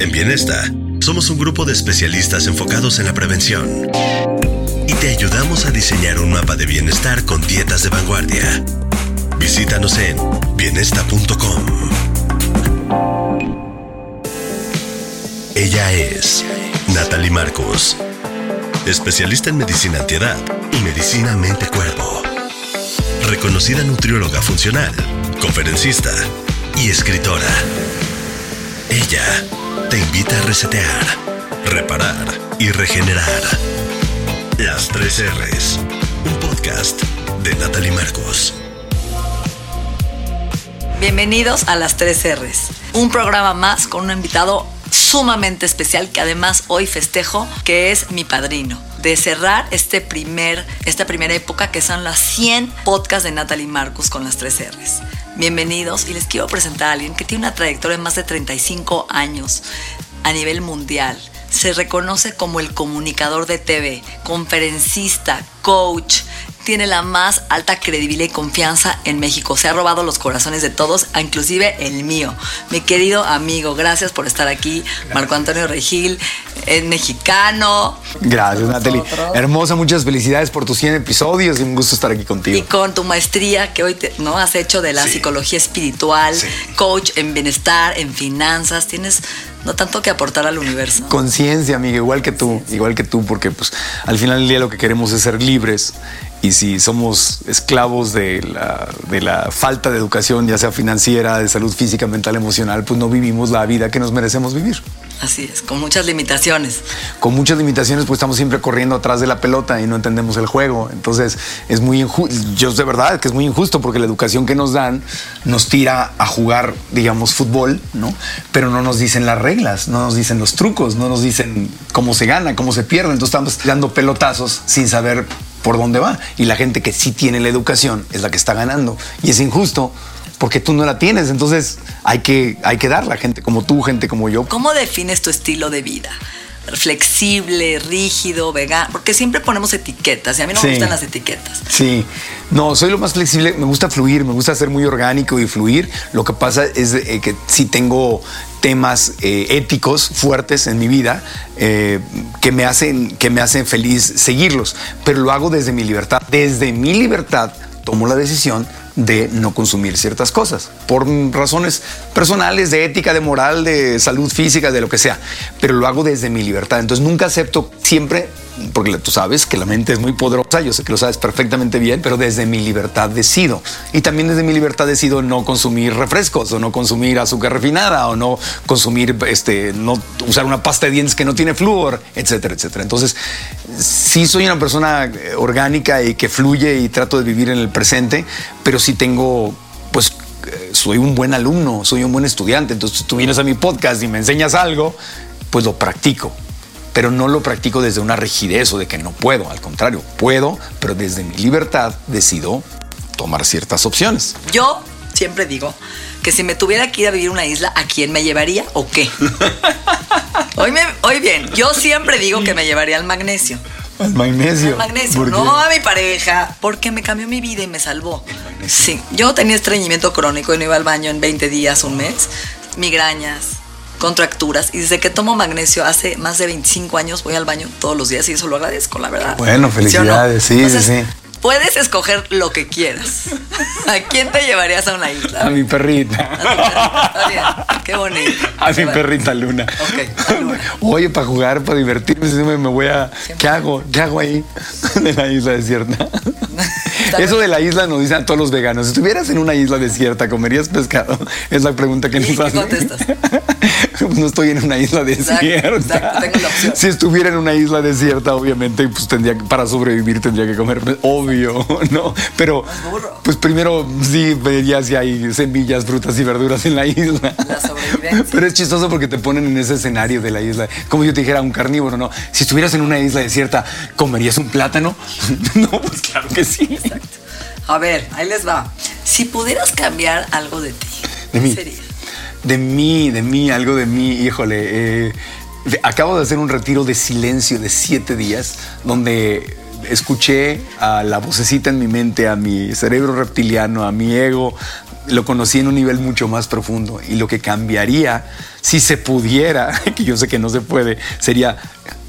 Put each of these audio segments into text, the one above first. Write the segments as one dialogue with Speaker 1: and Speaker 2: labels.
Speaker 1: En Bienesta, somos un grupo de especialistas enfocados en la prevención y te ayudamos a diseñar un mapa de bienestar con dietas de vanguardia. Visítanos en bienesta.com. Ella es Natalie Marcos, especialista en medicina antiedad y medicina mente-cuerpo. Reconocida nutrióloga funcional, conferencista y escritora. Ella te invita a resetear, reparar y regenerar. Las tres R's, un podcast de Natalie Marcos.
Speaker 2: Bienvenidos a las 3 R's, un programa más con un invitado sumamente especial que además hoy festejo, que es mi padrino. De cerrar este primer, esta primera época que son las 100 podcasts de Natalie Marcus con las 3 R's. Bienvenidos y les quiero presentar a alguien que tiene una trayectoria de más de 35 años a nivel mundial. Se reconoce como el comunicador de TV, conferencista, coach, tiene la más alta credibilidad y confianza en México. Se ha robado los corazones de todos, inclusive el mío. Mi querido amigo, gracias por estar aquí. Marco Antonio Regil, es mexicano.
Speaker 3: Gracias, Natalie. Hermosa, muchas felicidades por tus 100 episodios y un gusto estar aquí contigo.
Speaker 2: Y con tu maestría que hoy te- no has hecho de la
Speaker 3: Sí.
Speaker 2: psicología espiritual,
Speaker 3: Sí.
Speaker 2: coach en bienestar, en finanzas, tienes no tanto que aportar al universo.
Speaker 3: Conciencia, amiga, igual que tú, igual que tú, porque pues al final del día lo que queremos es ser libres y si somos esclavos de la, de la falta de educación, ya sea financiera, de salud física, mental, emocional, pues no vivimos la vida que nos merecemos vivir.
Speaker 2: Así es, con muchas limitaciones.
Speaker 3: Con muchas limitaciones, pues estamos siempre corriendo atrás de la pelota y no entendemos el juego. Entonces es muy injusto, yo de verdad que es muy injusto porque la educación que nos dan nos tira a jugar, digamos, fútbol, ¿no? Pero no nos dicen las reglas, no nos dicen los trucos, no nos dicen cómo se gana, cómo se pierde. Entonces estamos dando pelotazos sin saber por dónde va. Y la gente que sí tiene la educación es la que está ganando. Y es injusto porque tú no la tienes. Entonces hay que, hay que gente como tú, gente como yo.
Speaker 2: ¿Cómo defines tu estilo de vida? Flexible, rígido, vegano, porque siempre ponemos etiquetas y a mí no me gustan las etiquetas.
Speaker 3: Sí, no, soy lo más flexible, me gusta fluir, me gusta ser muy orgánico y fluir. Lo que pasa es eh, que sí tengo temas eh, éticos fuertes en mi vida eh, que, me hacen, que me hacen feliz seguirlos, pero lo hago desde mi libertad. Desde mi libertad tomo la decisión de no consumir ciertas cosas por razones personales, de ética, de moral, de salud física, de lo que sea, pero lo hago desde mi libertad. Entonces nunca acepto siempre, porque tú sabes que la mente es muy poderosa, yo sé que lo sabes perfectamente bien, pero desde mi libertad decido. Y también desde mi libertad decido no consumir refrescos o no consumir azúcar refinada o no consumir, este, no usar una pasta de dientes que no tiene flúor, etcétera, etcétera. Entonces, sí soy una persona eh, orgánica y que fluye y trato de vivir en el presente, pero sí tengo, pues, eh, soy un buen alumno, soy un buen estudiante. Entonces, tú vienes a mi podcast y me enseñas algo, pues lo practico. Pero no lo practico desde una rigidez o de que no puedo. Al contrario, puedo, pero desde mi libertad decido tomar ciertas opciones.
Speaker 2: Yo siempre digo que si me tuviera que ir a vivir a una isla, ¿a quién me llevaría o qué? hoy, me, hoy bien, yo siempre digo que me llevaría al magnesio.
Speaker 3: Al magnesio.
Speaker 2: Al magnesio, no a mi pareja, porque me cambió mi vida y me salvó. Sí, yo tenía estreñimiento crónico y no iba al baño en 20 días, un mes, migrañas, contracturas, y desde que tomo magnesio hace más de 25 años voy al baño todos los días y eso lo agradezco, la verdad.
Speaker 3: Bueno,
Speaker 2: ¿Sí o no?
Speaker 3: felicidades, sí, sí, sí.
Speaker 2: Puedes escoger lo que quieras. ¿A quién te llevarías a una isla?
Speaker 3: A mi
Speaker 2: A
Speaker 3: perrita.
Speaker 2: bien. Qué bonito.
Speaker 3: A mi perrita Luna.
Speaker 2: Ok, a Luna.
Speaker 3: Oye, para jugar, para divertirme, me, voy a. ¿Qué hago? ¿Qué hago ahí? De la isla desierta. Eso de la isla nos dicen a todos los veganos. Si estuvieras en una isla desierta, ¿comerías pescado? Es la pregunta que
Speaker 2: ¿Y
Speaker 3: nos
Speaker 2: qué
Speaker 3: hacen.
Speaker 2: contestas?
Speaker 3: no estoy en una isla desierta. Si estuviera en una isla desierta, obviamente, pues tendría que, para sobrevivir tendría que comer, obvio, ¿no? Pero, pues primero sí vería si hay semillas, frutas y verduras en la isla. Pero es chistoso porque te ponen en ese escenario de la isla. Como yo te dijera, un carnívoro, ¿no? Si estuvieras en una isla desierta, ¿comerías un plátano? no, pues claro que sí. Exacto.
Speaker 2: A ver, ahí les va. Si pudieras cambiar algo de ti,
Speaker 3: de
Speaker 2: ¿qué sería?
Speaker 3: De mí, de mí, algo de mí, híjole. eh, acabo de hacer un retiro de silencio de siete días donde escuché a la vocecita en mi mente, a mi cerebro reptiliano, a mi ego. Lo conocí en un nivel mucho más profundo. Y lo que cambiaría, si se pudiera, que yo sé que no se puede, sería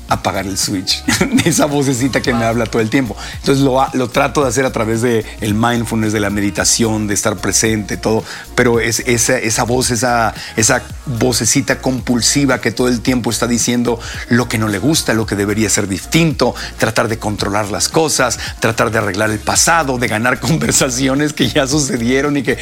Speaker 3: apagar el switch esa vocecita que me habla todo el tiempo. Entonces lo, lo trato de hacer a través de el mindfulness, de la meditación, de estar presente, todo. Pero es esa, esa voz, esa, esa vocecita compulsiva que todo el tiempo está diciendo lo que no le gusta, lo que debería ser distinto, tratar de controlar las cosas, tratar de arreglar el pasado, de ganar conversaciones que ya sucedieron y que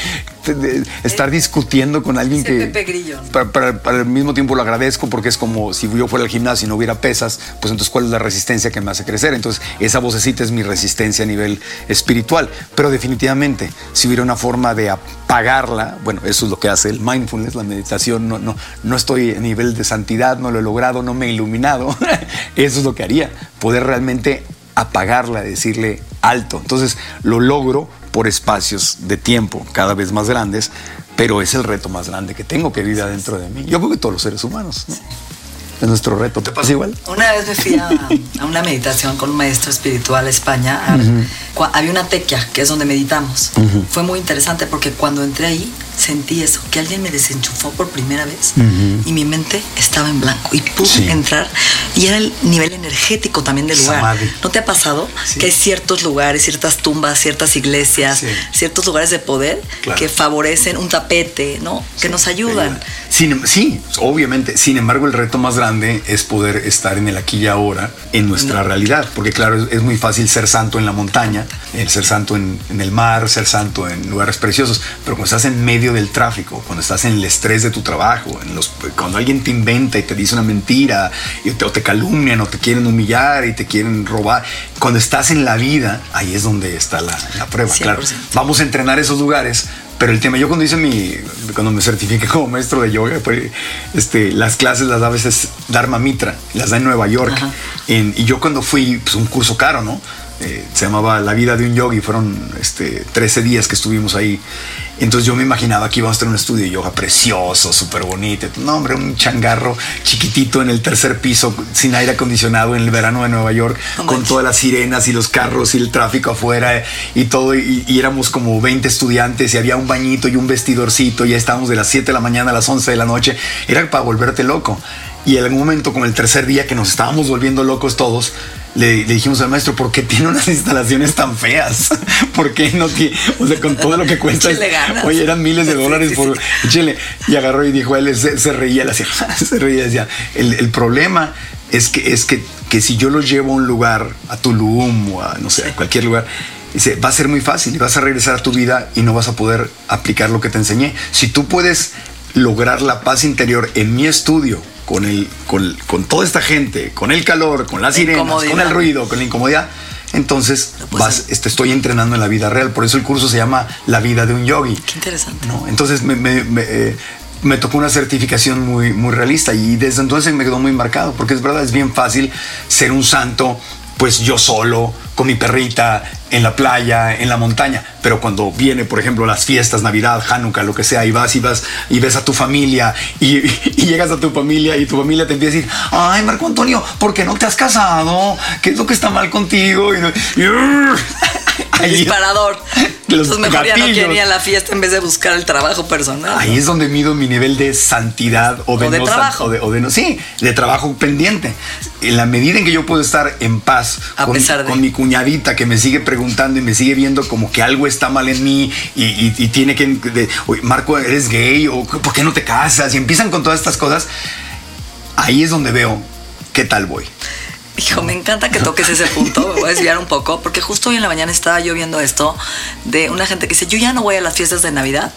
Speaker 3: estar discutiendo con alguien que
Speaker 2: Pepe Grillo,
Speaker 3: para- para el mismo tiempo lo agradezco porque es como si yo fuera al gimnasio y no hubiera pesas, pues entonces cuál es la resistencia que me hace crecer. Entonces esa vocecita es mi resistencia a nivel espiritual. Pero definitivamente, si hubiera una forma de apagarla, bueno, eso es lo que hace el mindfulness, la meditación, no, no, no estoy a nivel de santidad, no lo he logrado, no me he iluminado. eso es lo que haría, poder realmente apagarla, decirle alto. Entonces lo logro por espacios de tiempo cada vez más grandes, pero es el reto más grande que tengo que vive adentro de mí. Yo creo que todos los seres humanos. ¿no? Es nuestro reto. ¿Te pasa igual?
Speaker 2: Una vez me fui a, a una meditación con un maestro espiritual a España. a- cua- Había una tequia, que es donde meditamos. Fue muy interesante porque cuando entré ahí sentí eso, que alguien me desenchufó por primera vez y mi mente estaba en blanco y pude
Speaker 3: Sí.
Speaker 2: entrar y era el nivel energético también del lugar.
Speaker 3: Samadhi.
Speaker 2: ¿No te ha pasado
Speaker 3: Sí.
Speaker 2: que hay ciertos lugares, ciertas tumbas, ciertas iglesias,
Speaker 3: Sí.
Speaker 2: ciertos lugares de poder
Speaker 3: Claro.
Speaker 2: que favorecen un tapete, ¿no? Que nos ayudan.
Speaker 3: Sin em- sí, obviamente. Sin embargo, el reto más grande es poder estar en el aquí y ahora, en nuestra realidad. Porque claro, es, muy fácil ser santo en la montaña, el ser santo en, en el mar, ser santo en lugares preciosos. Pero cuando estás en medio del tráfico, cuando estás en el estrés de tu trabajo, en los, cuando alguien te inventa y te dice una mentira, y te, o te calumnian, o te quieren humillar y te quieren robar, cuando estás en la vida, ahí es donde está la, la prueba. Claro,
Speaker 2: 100%.
Speaker 3: vamos a entrenar esos lugares. Pero el tema, yo cuando hice mi, cuando me certifiqué como maestro de yoga, pues, este, las clases las da a veces Dharma Mitra, las da en Nueva York. En- y yo cuando fui, pues un curso caro, ¿no? Eh, se llamaba La vida de un yogi, fueron este, 13 días que estuvimos ahí. Entonces yo me imaginaba que íbamos a tener un estudio de yoga precioso, súper bonito. No, hombre, un changarro chiquitito en el tercer piso, sin aire acondicionado en el verano de Nueva York, con todas las sirenas y los carros y el tráfico afuera y todo. Y, y éramos como 20 estudiantes y había un bañito y un vestidorcito. Y ya estábamos de las 7 de la mañana a las 11 de la noche. Era para volverte loco. Y en algún momento, como el tercer día que nos estábamos volviendo locos todos, le, le dijimos al maestro, ¿por qué tiene unas instalaciones tan feas? ¿Por qué no tiene? O sea, con todo lo que cuesta. Oye, eran miles de dólares
Speaker 2: sí,
Speaker 3: por.
Speaker 2: sí.
Speaker 3: Échale. Y agarró y dijo, él se, se reía, hacía, se reía, decía, el, el problema es que, es que, que si yo los llevo a un lugar, a Tulum o a, no sé, a cualquier lugar, dice, va a ser muy fácil y vas a regresar a tu vida y no vas a poder aplicar lo que te enseñé. Si tú puedes lograr la paz interior en mi estudio, con, el, con, con toda esta gente, con el calor, con las
Speaker 2: La
Speaker 3: sirenas, con el ruido, con la incomodidad, entonces
Speaker 2: Lo puedes
Speaker 3: vas,
Speaker 2: hacer.
Speaker 3: te estoy entrenando en la vida real. Por eso el curso se llama La vida de un yogi.
Speaker 2: Qué interesante.
Speaker 3: ¿no? Entonces me, me- me, eh, me tocó una certificación muy, muy realista y desde entonces me quedó muy marcado, porque es verdad, es bien fácil ser un santo, pues yo solo, con mi perrita, en la playa, en la montaña, pero cuando viene, por ejemplo, las fiestas, Navidad, Hanukkah, lo que sea, y vas y vas y ves a tu familia y, llegas a tu familia y tu familia te empieza a decir, ay, Marco Antonio, ¿por qué no te has casado? ¿Qué es lo que está mal contigo? Y, y- ahí-
Speaker 2: Disparador.
Speaker 3: Los
Speaker 2: Entonces mejor ya no
Speaker 3: gatillos.
Speaker 2: quieren ir a la fiesta en vez de buscar el trabajo personal.
Speaker 3: Ahí es donde mido mi nivel de santidad o de,
Speaker 2: O de
Speaker 3: no
Speaker 2: trabajo.
Speaker 3: o de, o de no, sí, de trabajo pendiente. En la medida en que yo puedo estar en paz
Speaker 2: A
Speaker 3: con,
Speaker 2: pesar de-
Speaker 3: con mi cuñadita que me sigue preguntando y me sigue viendo como que algo está mal en mí y, y- y tiene que, de, "Oye, Marco, eres gay o ¿por qué no te casas? Y empiezan con todas estas cosas. Ahí es donde veo qué tal voy.
Speaker 2: Hijo, me encanta que toques ese punto. Me voy a desviar un poco, porque justo hoy en la mañana estaba yo viendo esto de una gente que dice: Yo ya no voy a las fiestas de Navidad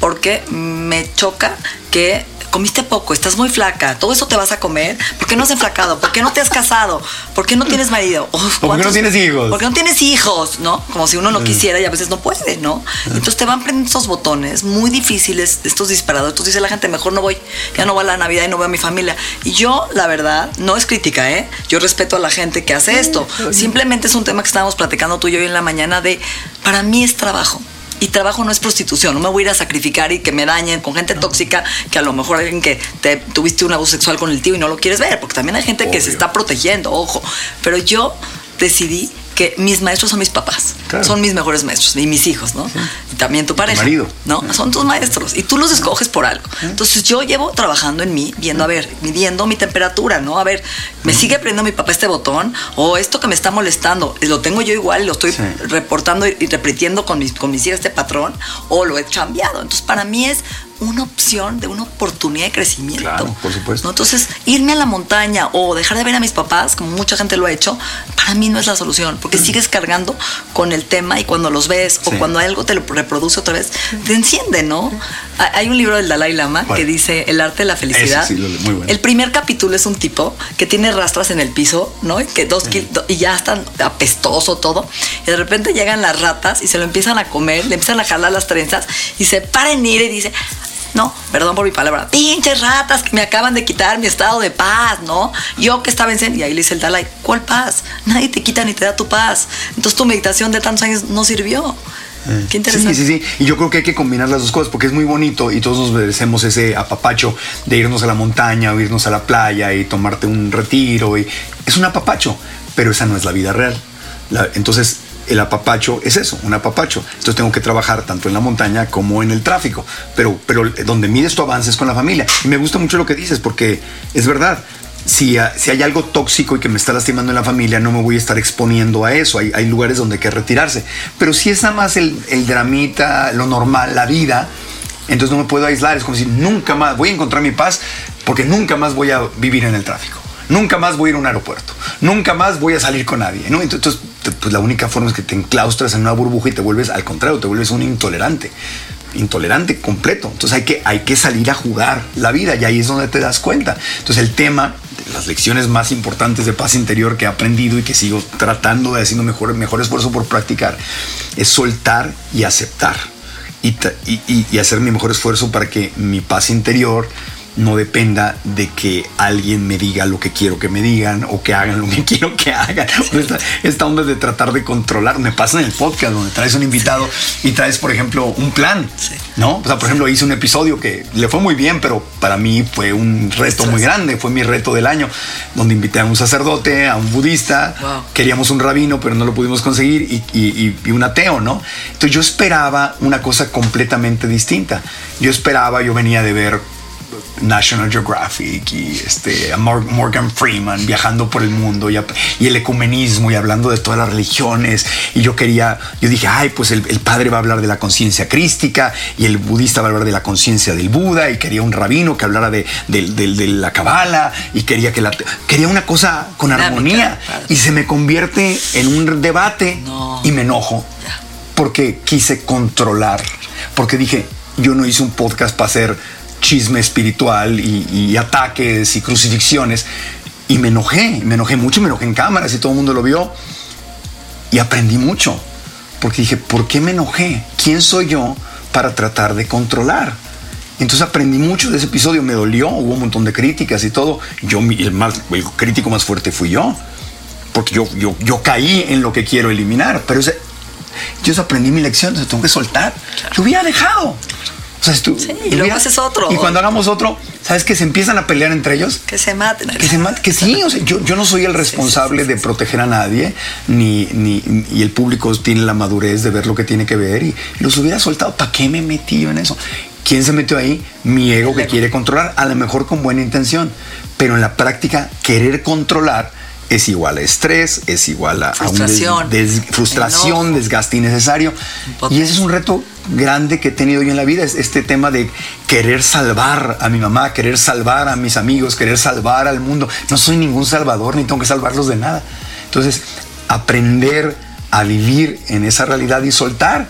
Speaker 2: porque me choca que comiste poco, estás muy flaca, todo eso te vas a comer, ¿por qué no has enflacado? ¿Por qué no te has casado? ¿Por qué no tienes marido?
Speaker 3: ¿Por qué no tienes hijos?
Speaker 2: ¿Por qué no tienes hijos? ¿No? Como si uno no quisiera y a veces no puede, ¿no? Entonces te van prendiendo estos botones muy difíciles, estos disparadores. Entonces dice la gente, mejor no voy, ya no voy a la Navidad y no veo a mi familia. Y yo, la verdad, no es crítica, ¿eh? Yo respeto a la gente que hace esto. Simplemente es un tema que estábamos platicando tú y yo hoy en la mañana de, para mí es trabajo. Y trabajo no es prostitución, no me voy a ir a sacrificar y que me dañen con gente tóxica, que a lo mejor alguien que te tuviste un abuso sexual con el tío y no lo quieres ver, porque también hay gente que se está protegiendo, ojo. Pero yo decidí que mis maestros son mis papás, son mis mejores maestros y mis hijos, ¿no? Y también tu pareja,
Speaker 3: marido.
Speaker 2: ¿no? Son tus maestros y tú los escoges por algo. Entonces yo llevo trabajando en mí, viendo, a ver, midiendo mi temperatura, ¿no? A ver, ¿me sigue prendiendo mi papá este botón? O esto que me está molestando, lo tengo yo igual, lo estoy reportando y repitiendo con mis, con mis hijas este patrón, o lo he cambiado. Entonces para mí es una opción de una oportunidad de crecimiento.
Speaker 3: Claro, por supuesto.
Speaker 2: Entonces, irme a la montaña o dejar de ver a mis papás, como mucha gente lo ha hecho, para mí no es la solución, porque
Speaker 3: Mm.
Speaker 2: sigues cargando con el tema y cuando los ves o cuando algo te lo reproduce otra vez, te enciende, ¿no? Ha- Hay un libro del Dalai Lama que dice El arte de la felicidad.
Speaker 3: Sí, muy bueno.
Speaker 2: El primer capítulo es un tipo que tiene rastras en el piso, ¿no? Y que dos kil- do- y ya están apestoso todo. Y de repente llegan las ratas y se lo empiezan a comer, le empiezan a jalar las trenzas y se para en ir y dice, no, perdón por mi palabra, pinches ratas que me acaban de quitar mi estado de paz, ¿no? Yo que estaba en Zen, y ahí le dice el Dalai, ¿cuál paz? Nadie te quita ni te da tu paz. Entonces tu meditación de tantos años no sirvió. Qué interesante.
Speaker 3: Sí, sí, sí. Y yo creo que hay que combinar las dos cosas porque es muy bonito y todos nos merecemos ese apapacho de irnos a la montaña o irnos a la playa y tomarte un retiro. Y es un apapacho, pero esa no es la vida real. La- entonces, el apapacho es eso, un apapacho. Entonces tengo que trabajar tanto en la montaña como en el tráfico. Pero, pero donde mides tu avance es con la familia. Y me gusta mucho lo que dices porque es verdad. Si, si hay algo tóxico y que me está lastimando en la familia, no me voy a estar exponiendo a eso. Hay, hay lugares donde hay que retirarse. Pero si es nada más el, el dramita, lo normal, la vida, entonces no me puedo aislar. Es como si nunca más voy a encontrar mi paz porque nunca más voy a vivir en el tráfico. Nunca más voy a ir a un aeropuerto. Nunca más voy a salir con nadie. Entonces, pues la única forma es que te enclaustras en una burbuja y te vuelves, al contrario, te vuelves un intolerante. Intolerante completo. Entonces hay que, hay que salir a jugar la vida y ahí es donde te das cuenta. Entonces el tema, las lecciones más importantes de paz interior que he aprendido y que sigo tratando de haciendo mejor, mejor esfuerzo por practicar, es soltar y aceptar y- y hacer mi mejor esfuerzo para que mi paz interior no dependa de que alguien me diga lo que quiero que me digan o que hagan lo que quiero que hagan. Esta, esta onda de tratar de controlar. Me pasa en el podcast donde traes un invitado y traes, por ejemplo, un plan. ¿No? O sea, por ejemplo, hice un episodio que le fue muy bien, pero para mí fue un reto muy grande. Fue mi reto del año, donde invité a un sacerdote, a un budista.
Speaker 2: Wow.
Speaker 3: Queríamos un rabino, pero no lo pudimos conseguir, y, y- y- y un ateo, ¿no? Entonces yo esperaba una cosa completamente distinta. Yo esperaba, yo venía de ver National Geographic y este, Morgan Freeman viajando por el mundo y, el ecumenismo y hablando de todas las religiones. Y yo quería, yo dije, ay, pues el, el padre va a hablar de la conciencia crística y el budista va a hablar de la conciencia del Buda y quería un rabino que hablara de, la cabala y quería que la, quería una cosa con armonía y se me convierte en un debate
Speaker 2: No.
Speaker 3: y me enojo porque quise controlar, porque dije, yo no hice un podcast para hacer chisme espiritual y, y ataques y crucifixiones. Y me enojé, me enojé mucho, me enojé en cámaras y todo el mundo lo vio. Y aprendí mucho, porque dije, ¿por qué me enojé? ¿Quién soy yo para tratar de controlar? Entonces aprendí mucho de ese episodio, me dolió, hubo un montón de críticas y todo. Yo, el, más, el crítico más fuerte fui yo, porque yo, yo, yo caí en lo que quiero eliminar, pero ese, yo aprendí mi lección, entonces tengo que soltar. Yo hubiera dejado. O sea, si tú-
Speaker 2: Sí, y luego haces otro.
Speaker 3: Y cuando hagamos otro, ¿sabes que se empiezan a pelear entre ellos?
Speaker 2: Que se maten.
Speaker 3: Que, se mate- que sí, o sea, yo, yo no soy el responsable de proteger a nadie, ni, ni, y el público tiene la madurez de ver lo que tiene que ver y los hubiera soltado. ¿Para qué me metí en eso? ¿Quién se metió ahí? Mi ego que quiere controlar, a lo mejor con buena intención, pero en la práctica querer controlar es igual a estrés, es igual a, a un des-
Speaker 2: Frustración,
Speaker 3: des- frustración,
Speaker 2: enojo.
Speaker 3: desgaste innecesario. Y ese es un reto grande que he tenido yo en la vida, es este tema de querer salvar a mi mamá, querer salvar a mis amigos, querer salvar al mundo. No soy ningún salvador, ni tengo que salvarlos de nada. Entonces, aprender a vivir en esa realidad y soltar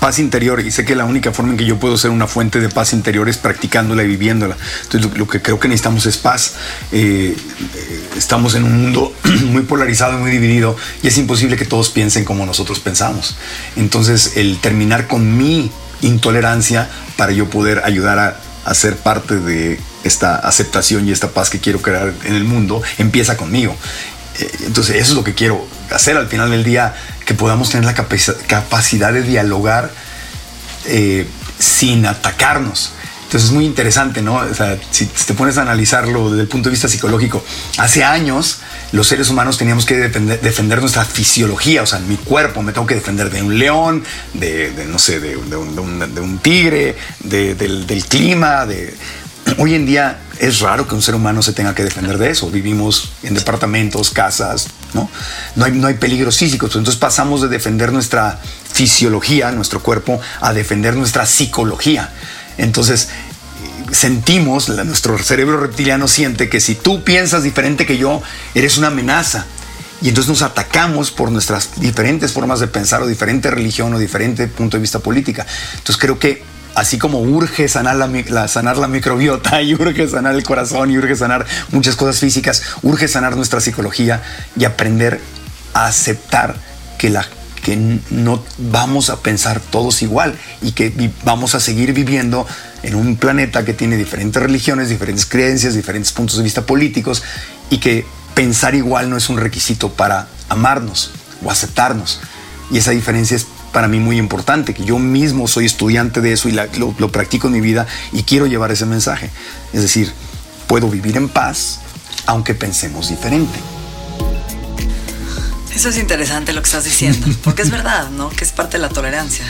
Speaker 3: paz interior y sé que la única forma en que yo puedo ser una fuente de paz interior es practicándola y viviéndola. Entonces lo, que creo que necesitamos es paz. Eh, eh, estamos en un mundo muy polarizado y muy dividido y es imposible que todos piensen como nosotros pensamos. Entonces el terminar con mi intolerancia para yo poder ayudar a, a ser parte de esta aceptación y esta paz que quiero crear en el mundo empieza conmigo. Eh, entonces eso es lo que quiero hacer al final del día, que podamos tener la capacidad de dialogar eh, sin atacarnos. Entonces es muy interesante, ¿no? O sea, si te pones a analizarlo desde el punto de vista psicológico, hace años los seres humanos teníamos que defender, nuestra fisiología, o sea, mi cuerpo me tengo que defender de un león, de, no sé, de, un, tigre, del clima, de... Hoy en día es raro que un ser humano se tenga que defender de eso. Vivimos en departamentos, casas, ¿no? No hay, no peligros físicos. Entonces pasamos de defender nuestra fisiología, nuestro cuerpo, a defender nuestra psicología. Entonces sentimos, nuestro cerebro reptiliano siente que si tú piensas diferente que yo, eres una amenaza. Y entonces nos atacamos por nuestras diferentes formas de pensar o diferente religión o diferente punto de vista política. Entonces creo que así como urge sanar la, sanar la microbiota y urge sanar el corazón y urge sanar muchas cosas físicas, urge sanar nuestra psicología y aprender a aceptar que, la, que no vamos a pensar todos igual y que vamos a seguir viviendo en un planeta que tiene diferentes religiones, diferentes creencias, diferentes puntos de vista políticos y que pensar igual no es un requisito para amarnos o aceptarnos. Y esa diferencia es para mí muy importante, que yo mismo soy estudiante de eso y lo, practico en mi vida y quiero llevar ese mensaje. Es decir, puedo vivir en paz aunque pensemos diferente.
Speaker 2: Eso es interesante lo que estás diciendo, porque es verdad, ¿no? Que es parte de la tolerancia.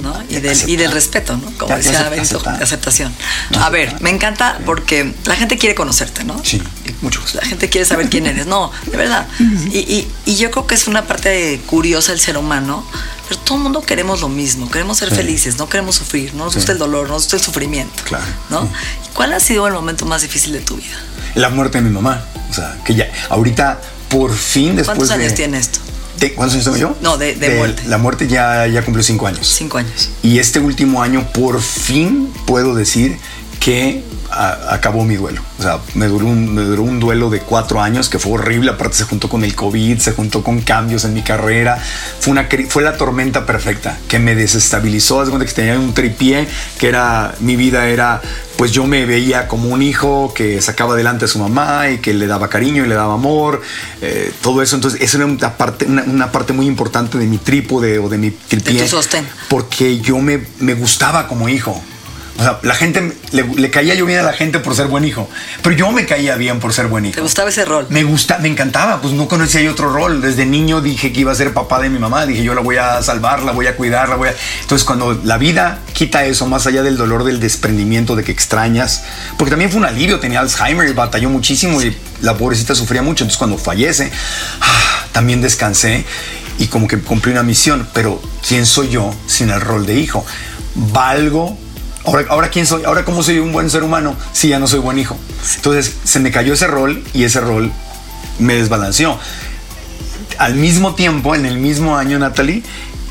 Speaker 2: ¿No? Y, del, y, del, respeto, ¿no? Como decía Bento, de aceptación. A ver, me encanta porque la gente quiere conocerte, ¿no?
Speaker 3: Sí, mucho.
Speaker 2: La gente quiere saber quién eres, no, de verdad. Y, y, yo creo que es una parte curiosa del ser humano, pero todo el mundo queremos lo mismo, queremos ser felices, no queremos sufrir, no nos gusta el dolor, no nos gusta el sufrimiento.
Speaker 3: Claro.
Speaker 2: ¿no? ¿Cuál ha sido el momento más difícil de tu vida?
Speaker 3: La muerte de mi mamá. O sea, que ya, ahorita, por fin, después
Speaker 2: ¿Cuántos años tiene esto?
Speaker 3: ¿Cuántos años tengo yo?
Speaker 2: No, de, muerte.
Speaker 3: La muerte ya, ya cumplió cinco años.
Speaker 2: Cinco años.
Speaker 3: Y este último año, por fin, puedo decir que acabó mi duelo. O sea, me duró, un, me duró un duelo de cuatro años que fue horrible. Aparte se juntó con el COVID, se juntó con cambios en mi carrera. Fue, una, fue la tormenta perfecta que me desestabilizó. Es cuando que tenía un tripié, que era, mi vida era, pues yo me veía como un hijo que sacaba adelante a su mamá y que le daba cariño y le daba amor. Eh, todo eso. Entonces, eso era una parte, una, parte muy importante de mi trípode o de mi tripié.
Speaker 2: De tu sostén.
Speaker 3: Porque yo me, me gustaba como hijo. O sea, la gente, le, caía yo bien a la gente por ser buen hijo, pero yo me caía bien por ser buen hijo.
Speaker 2: ¿Te gustaba ese rol?
Speaker 3: Me gusta, me encantaba, pues no conocía yo otro rol. Desde niño dije que iba a ser papá de mi mamá, dije yo la voy a salvar, la voy a cuidar, la voy a... Entonces cuando la vida quita eso, más allá del dolor del desprendimiento, de que extrañas, porque también fue un alivio, tenía Alzheimer, y batalló muchísimo y la pobrecita sufría mucho, entonces cuando fallece, ah, también descansé y como que cumplí una misión, pero ¿quién soy yo sin el rol de hijo? Valgo Ahora, quién soy, ahora cómo soy un buen ser humano si ya no soy buen hijo. Entonces se me cayó ese rol y ese rol me desbalanceó. Al mismo tiempo, en el mismo año, Natalie,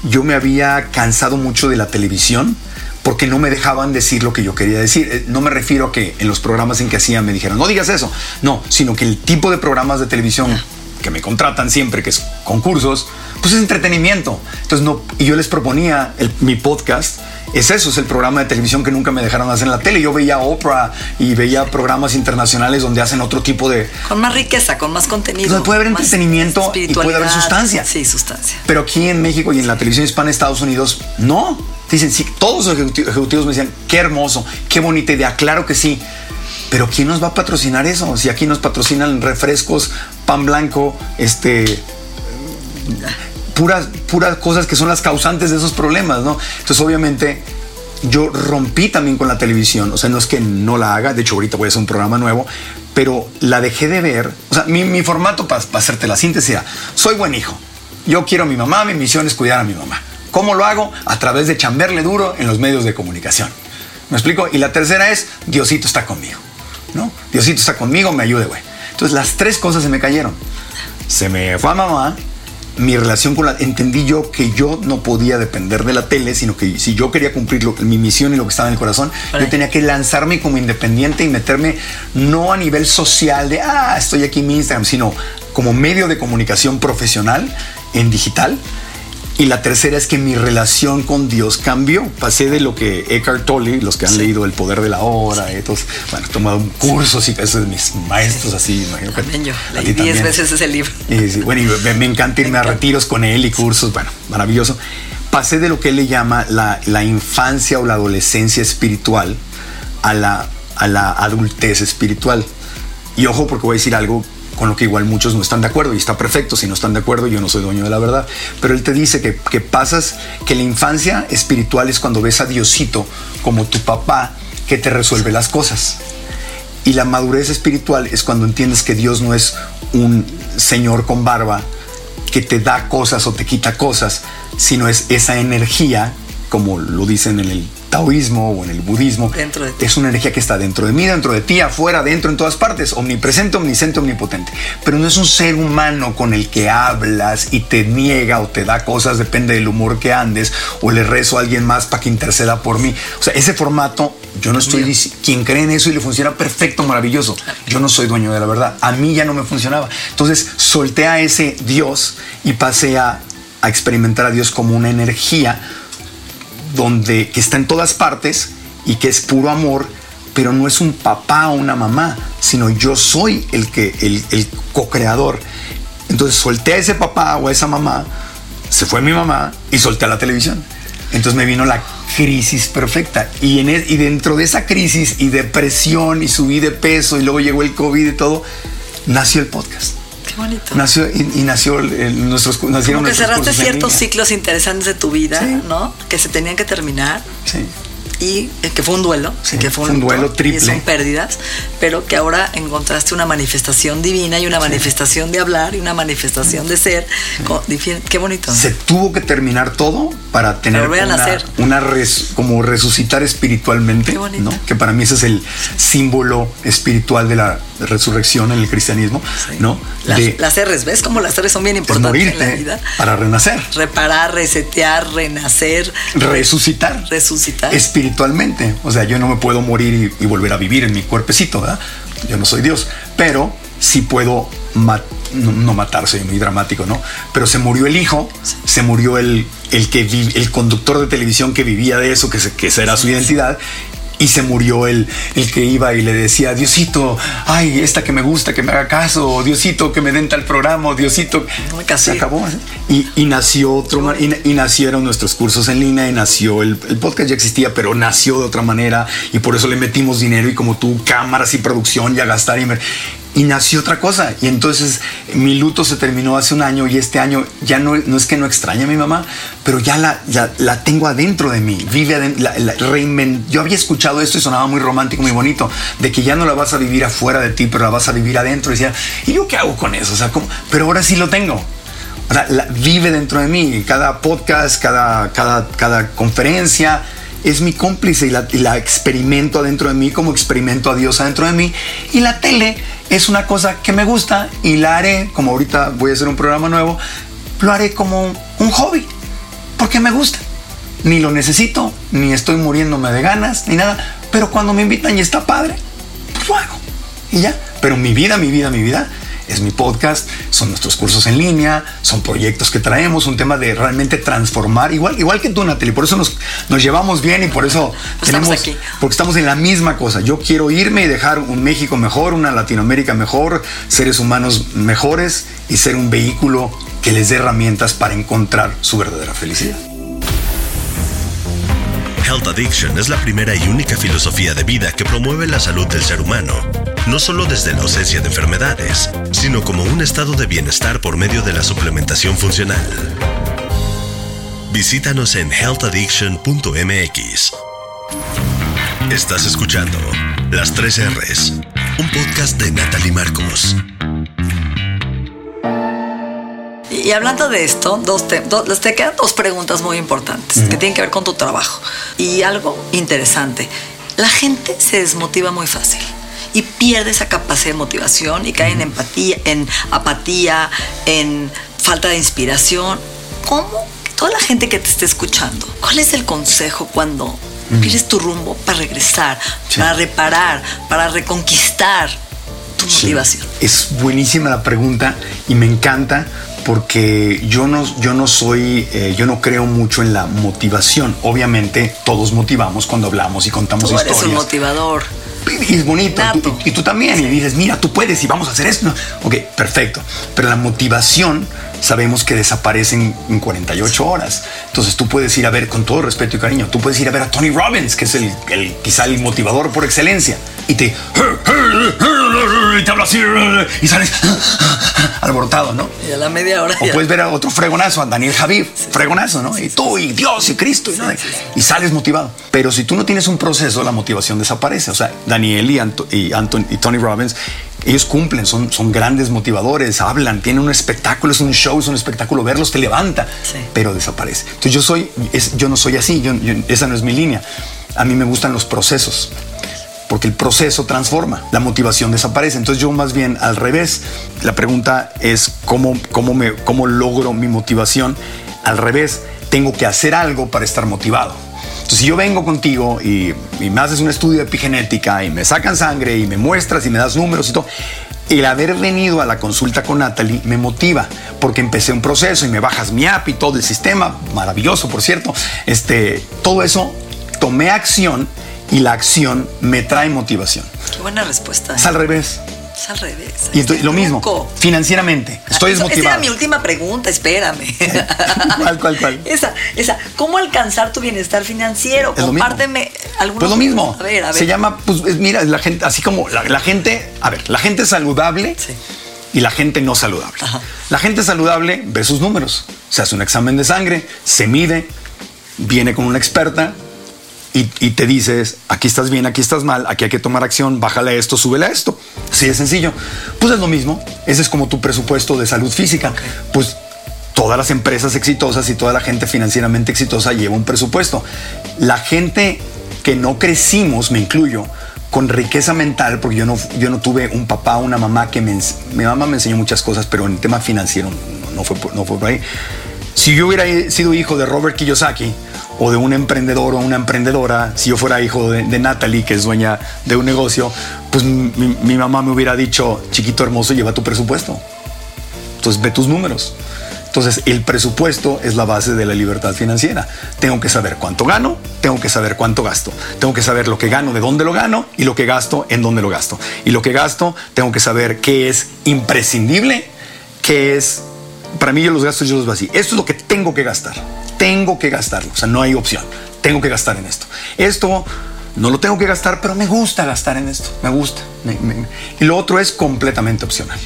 Speaker 3: yo me había cansado mucho de la televisión porque no me dejaban decir lo que yo quería decir. Eh, no me refiero a que en los programas en que hacía me dijeran, no digas eso. No, sino que el tipo de programas de televisión que me contratan siempre, que es concursos, pues es entretenimiento. Entonces, no, y yo les proponía mi podcast es eso, es el programa de televisión que nunca me dejaron hacer en la tele. Yo veía Oprah y veía programas internacionales donde hacen otro tipo de...
Speaker 2: Con más riqueza, con más contenido.
Speaker 3: Donde puede haber entretenimiento y puede haber sustancia.
Speaker 2: Sí, sustancia.
Speaker 3: Pero aquí en México y en la televisión hispana de Estados Unidos, no. Dicen, sí, todos los ejecutivos me decían, qué hermoso, qué bonita idea, claro que sí. Pero ¿quién nos va a patrocinar eso? Si aquí nos patrocinan refrescos, pan blanco, este puras, puras cosas que son las causantes de esos problemas, ¿no? Entonces, obviamente, yo rompí también con la televisión. O sea, no es que no la haga, de hecho, ahorita voy a hacer un programa nuevo, pero la dejé de ver. O sea, mi, formato para hacerte la síntesis era: soy buen hijo. Yo quiero a mi mamá, mi misión es cuidar a mi mamá. ¿Cómo lo hago? A través de chamberle duro en los medios de comunicación. ¿Me explico? Y la tercera es: Diosito está conmigo. ¿No? Diosito está conmigo, me ayude, güey. Entonces, las tres cosas se me cayeron. Se me fue a mamá, mi relación con la... Entendí yo que yo no podía depender de la tele, sino que si yo quería cumplir lo, mi misión y lo que estaba en el corazón, yo tenía que lanzarme como independiente y meterme no a nivel social de, ah, estoy aquí en mi Instagram, sino como medio de comunicación profesional en digital y la tercera es que mi relación con Dios cambió. Pasé de lo que Eckhart Tolle, los que han leído El Poder de la Hora, todos, bueno, he tomado un curso, y eso de mis maestros, así.
Speaker 2: Imagino también yo, leí diez veces ese libro.
Speaker 3: Y, bueno, y me, encanta irme a retiros con él y cursos, bueno, maravilloso. Pasé de lo que él le llama la, la infancia o la adolescencia espiritual a la, a la adultez espiritual. Y ojo, porque voy a decir algo con lo que igual muchos no están de acuerdo y está perfecto, si no están de acuerdo yo no soy dueño de la verdad, pero él te dice que, que pasas, que la infancia espiritual es cuando ves a Diosito como tu papá que te resuelve las cosas. Y la madurez espiritual es cuando entiendes que Dios no es un señor con barba que te da cosas o te quita cosas, sino es esa energía, como lo dicen en el taoísmo o en el budismo,
Speaker 2: dentro
Speaker 3: es una energía que está dentro de mí, dentro de ti, afuera, dentro, en todas partes, omnipresente, omnisciente, omnipotente. Pero no es un ser humano con el que hablas y te niega o te da cosas, depende del humor que andes, o le rezo a alguien más para que interceda por mí. O sea, ese formato, yo no estoy diciendo, quien cree en eso y le funciona perfecto, maravilloso, yo no soy dueño de la verdad, a mí ya no me funcionaba. Entonces solté a ese Dios y pasé a, a experimentar a Dios como una energía donde que está en todas partes y que es puro amor, pero no es un papá o una mamá, sino yo soy el que el, el co-creador. Entonces solté a ese papá o a esa mamá, se fue mi mamá y solté a la televisión. Entonces me vino la crisis perfecta. Y, en y dentro de esa crisis y depresión y subí de peso y luego llegó el COVID y todo, nació el podcast.
Speaker 2: Qué bonito.
Speaker 3: Nació, y, nació el, nuestros, nacieron
Speaker 2: Como que cerraste ciertos ciclos interesantes de tu vida, ¿no? Que se tenían que terminar.
Speaker 3: Sí
Speaker 2: y eh, que fue un duelo, que fue
Speaker 3: un, duelo triple.
Speaker 2: Y son pérdidas, pero que ahora encontraste una manifestación divina y una manifestación de hablar y una manifestación de ser. Qué bonito.
Speaker 3: Se tuvo que terminar todo para tener una, una como resucitar espiritualmente, ¿no? Que para mí ese es el símbolo espiritual de la resurrección en el cristianismo, ¿no?
Speaker 2: Las, las R's, ¿ves cómo las R's son bien importantes en la vida?
Speaker 3: Para renacer.
Speaker 2: Reparar, resetear, renacer.
Speaker 3: Resucitar.
Speaker 2: Resucitar.
Speaker 3: Espiritualmente. O sea, yo no me puedo morir y, volver a vivir en mi cuerpecito, ¿verdad? Yo no soy Dios. Pero sí puedo no, matar, soy muy dramático, ¿no? Pero se murió el hijo, se murió el, el, que el conductor de televisión que vivía de eso, que, se, que esa era su identidad, y se murió el, el que iba y le decía, Diosito, ay, esta que me gusta, que me haga caso, Diosito, que me den tal programa, Diosito. Se acabó. ¿eh? Y, nació otro, y, nacieron nuestros cursos en línea y nació el, el, podcast ya existía, pero nació de otra manera y por eso le metimos dinero y como tú, cámaras y producción y a gastar y, y nació otra cosa. Y entonces mi luto se terminó hace un año y este año ya no, no es que no extrañe a mi mamá, pero ya la, la tengo adentro de mí. Vive adentro, la, Yo había escuchado esto y sonaba muy romántico, muy bonito, de que ya no la vas a vivir afuera de ti, pero la vas a vivir adentro. Y decía, ¿y yo qué hago con eso? O sea, ¿cómo? Pero ahora sí lo tengo. O sea, vive dentro de mí. Cada podcast, cada, cada, cada conferencia es mi cómplice y la, experimento adentro de mí como experimento a Dios adentro de mí. Y la tele es una cosa que me gusta y la haré, como ahorita voy a hacer un programa nuevo, lo haré como un hobby, porque me gusta. Ni lo necesito, ni estoy muriéndome de ganas, ni nada, pero cuando me invitan y está padre, pues lo hago. Y ya, pero mi vida, mi vida, mi vida es mi podcast, son nuestros cursos en línea, son proyectos que traemos, un tema de realmente transformar, igual, igual que tú, Natalie, por eso nos, nos llevamos bien y por eso
Speaker 2: tenemos, estamos aquí.
Speaker 3: porque estamos en la misma cosa. Yo quiero irme y dejar un México mejor, una Latinoamérica mejor, seres humanos mejores y ser un vehículo que les dé herramientas para encontrar su verdadera felicidad.
Speaker 1: Health Addiction es la primera y única filosofía de vida que promueve la salud del ser humano, no solo desde la ausencia de enfermedades, sino como un estado de bienestar por medio de la suplementación funcional. Visítanos en healthaddiction.mx. Estás escuchando Las 3 R's, un podcast de Natalie Marcos.
Speaker 2: Y hablando de esto, dos te, te quedan dos preguntas muy importantes que tienen que ver con tu trabajo. Y algo interesante, la gente se desmotiva muy fácil y pierde esa capacidad de motivación y cae en empatía, en apatía, en falta de inspiración. ¿Cómo? Toda la gente que te esté escuchando, ¿cuál es el consejo cuando pierdes tu rumbo para regresar,
Speaker 3: Sí.
Speaker 2: para reparar, para reconquistar tu
Speaker 3: Sí.
Speaker 2: motivación?
Speaker 3: Es buenísima la pregunta y me encanta porque yo no, yo no soy, eh, yo no creo mucho en la motivación. Obviamente todos motivamos cuando hablamos y contamos
Speaker 2: Tú eres un
Speaker 3: historias.
Speaker 2: motivador.
Speaker 3: Y es bonito.
Speaker 2: Nato.
Speaker 3: tú- y, y tú también. Y dices, mira, tú puedes y vamos a hacer esto. Ok, perfecto. Pero la motivación sabemos que desaparece en, en 48 horas. Entonces tú puedes ir a ver, con todo respeto y cariño, tú puedes ir a ver a Tony Robbins, que es el, el- quizá el motivador por excelencia. Y te... Y te habla así y sales alborotado, ¿no?
Speaker 2: Y a la media hora
Speaker 3: O puedes ver a otro fregonazo, a Daniel Javid, fregonazo, ¿no? Y tú, y Dios, y Cristo, y, ¿no? y sales motivado. Pero si tú no tienes un proceso, la motivación desaparece. O sea, Daniel y, Anto- y, Anton- y Tony Robbins, ellos cumplen, son, son grandes motivadores, hablan, tienen un espectáculo, es un show, es un espectáculo, verlos te levanta,
Speaker 2: Sí.
Speaker 3: pero desaparece. Entonces yo soy, es- yo no soy así, yo- yo- esa no es mi línea. A mí me gustan los procesos porque el proceso transforma, la motivación desaparece. Entonces yo más bien al revés, la pregunta es cómo, cómo, me, cómo logro mi motivación. Al revés, tengo que hacer algo para estar motivado. Entonces si yo vengo contigo y, y me haces un estudio de epigenética y me sacan sangre y me muestras y me das números y todo, el haber venido a la consulta con Natalie me motiva porque empecé un proceso y me bajas mi app y todo el sistema, maravilloso por cierto, este, todo eso, tomé acción y la acción me trae motivación.
Speaker 2: Qué buena respuesta. ¿eh?
Speaker 3: Es al revés.
Speaker 2: Es al revés.
Speaker 3: Y entonces, lo mismo, financieramente, estoy
Speaker 2: eso- Esa
Speaker 3: desmotivado.
Speaker 2: era mi última pregunta, espérame.
Speaker 3: ¿Cuál, cuál, cuál?
Speaker 2: Esa, esa. ¿Cómo alcanzar tu bienestar financiero?
Speaker 3: Es.
Speaker 2: Compárteme algunos.
Speaker 3: Pues lo mismo.
Speaker 2: A ver, a ver.
Speaker 3: Se llama, pues es- mira, la gente, así como la, la gente, a ver, la gente saludable
Speaker 2: Sí.
Speaker 3: y la gente no saludable.
Speaker 2: Ajá.
Speaker 3: La gente saludable ve sus números, se hace un examen de sangre, se mide, viene con una experta y, y te dices, aquí estás bien, aquí estás mal, aquí hay que tomar acción, bájale esto, súbele a esto. Así de sencillo. Pues es lo mismo. Ese es como tu presupuesto de salud física. Pues todas las empresas exitosas y toda la gente financieramente exitosa lleva un presupuesto. La gente que no crecimos, me incluyo, con riqueza mental, porque yo no, yo no tuve un papá, una mamá que me... Mi mamá me enseñó muchas cosas, pero en el tema financiero no, no fue, no fue por ahí. Si yo hubiera sido hijo de Robert Kiyosaki o de un emprendedor o una emprendedora, si yo fuera hijo de, Natalie, que es dueña de un negocio, pues mi, mamá me hubiera dicho, chiquito hermoso, lleva tu presupuesto. Entonces ve tus números. Entonces el presupuesto es la base de la libertad financiera. Tengo que saber cuánto gano, tengo que saber cuánto gasto. Tengo que saber lo que gano, de dónde lo gano y lo que gasto, en dónde lo gasto. Y lo que gasto, tengo que saber qué es imprescindible, qué es... Para mí yo los gastos yo los así. Esto es lo que tengo que gastar. Tengo que gastarlo. O sea, no hay opción. Tengo que gastar en esto. Esto no lo tengo que gastar, pero me gusta gastar en esto. Me gusta. Me- me- Y lo otro es completamente opcional.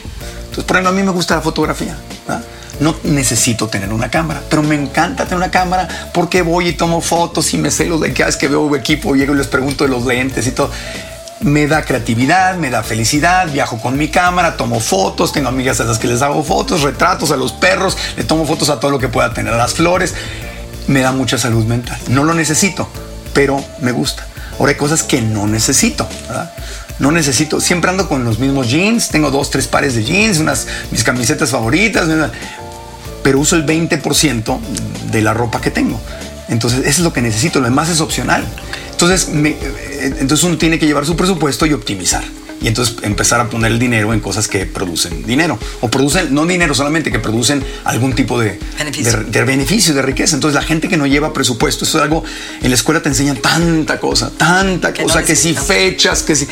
Speaker 3: Entonces, por ejemplo, a mí me gusta la fotografía. ¿verdad? No necesito tener una cámara, pero me encanta tener una cámara porque voy y tomo fotos y me sé los de cada vez que veo equipo, llego y les pregunto de los lentes y todo. Me da creatividad, me da felicidad, viajo con mi cámara, tomo fotos, tengo amigas a las que les hago fotos, retratos a los perros, le tomo fotos a todo lo que pueda tener, a las flores. Me da mucha salud mental. No lo necesito, pero me gusta. Ahora hay cosas que no necesito. No necesito, siempre ando con los mismos jeans, tengo dos, tres pares de jeans, unas mis camisetas favoritas, pero uso el 20% de la ropa que tengo. Entonces, eso es lo que necesito, lo demás es opcional. Entonces, eh, entonces uno tiene que llevar su presupuesto y optimizar. Y entonces empezar a poner el dinero en cosas que producen dinero. O producen, no dinero solamente, que producen algún tipo de
Speaker 2: Beneficio.
Speaker 3: de, de beneficio, de riqueza. Entonces, la gente que no lleva presupuesto, eso es algo, en la escuela te enseñan tanta cosa, tanta
Speaker 2: Que no
Speaker 3: cosa, que si fechas, que si,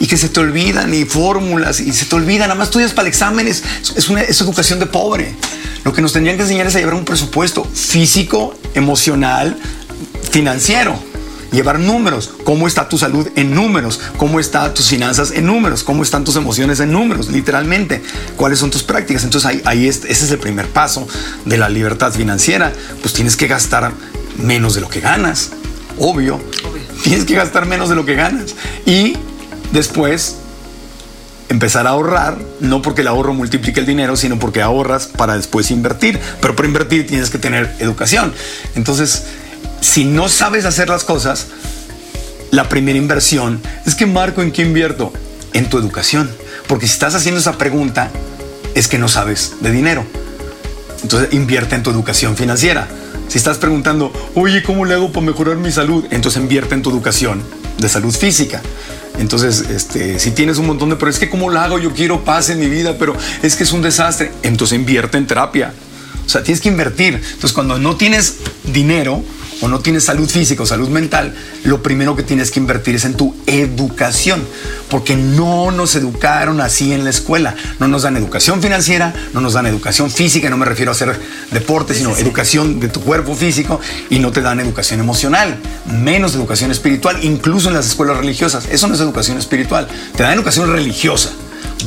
Speaker 3: y que se te olvidan, y fórmulas, y se te olvidan, nada más estudias para el examen, es, es una es educación de pobre. Lo que nos tendrían que enseñar es a llevar un presupuesto físico, emocional, financiero. Llevar números, cómo está tu salud en números, cómo están tus finanzas en números, cómo están tus emociones en números, literalmente, cuáles son tus prácticas. Entonces ahí, ahí es- ese es el primer paso de la libertad financiera. Pues tienes que gastar menos de lo que ganas, obvio.
Speaker 2: Obvio.
Speaker 3: Tienes que gastar menos de lo que ganas. Y después empezar a ahorrar, no porque el ahorro multiplique el dinero, sino porque ahorras para después invertir. Pero para invertir tienes que tener educación. Entonces, si no sabes hacer las cosas, la primera inversión es que Marco, ¿en qué invierto? En tu educación. Porque si estás haciendo esa pregunta, es que no sabes de dinero. Entonces invierte en tu educación financiera. Si estás preguntando, oye, ¿cómo le hago para mejorar mi salud? Entonces invierte en tu educación de salud física. Entonces, este, si tienes un montón de, pero es que ¿cómo lo hago? Yo quiero paz en mi vida, pero es que es un desastre. Entonces invierte en terapia. O sea, tienes que invertir. Entonces, cuando no tienes dinero, o no tienes salud física o salud mental, lo primero que tienes que invertir es en tu educación, porque no nos educaron así en la escuela. No nos dan educación financiera, no nos dan educación física, no me refiero a hacer deporte, sino educación de tu cuerpo físico y no te dan educación emocional, menos educación espiritual, incluso en las escuelas religiosas. Eso no es educación espiritual, te dan educación religiosa,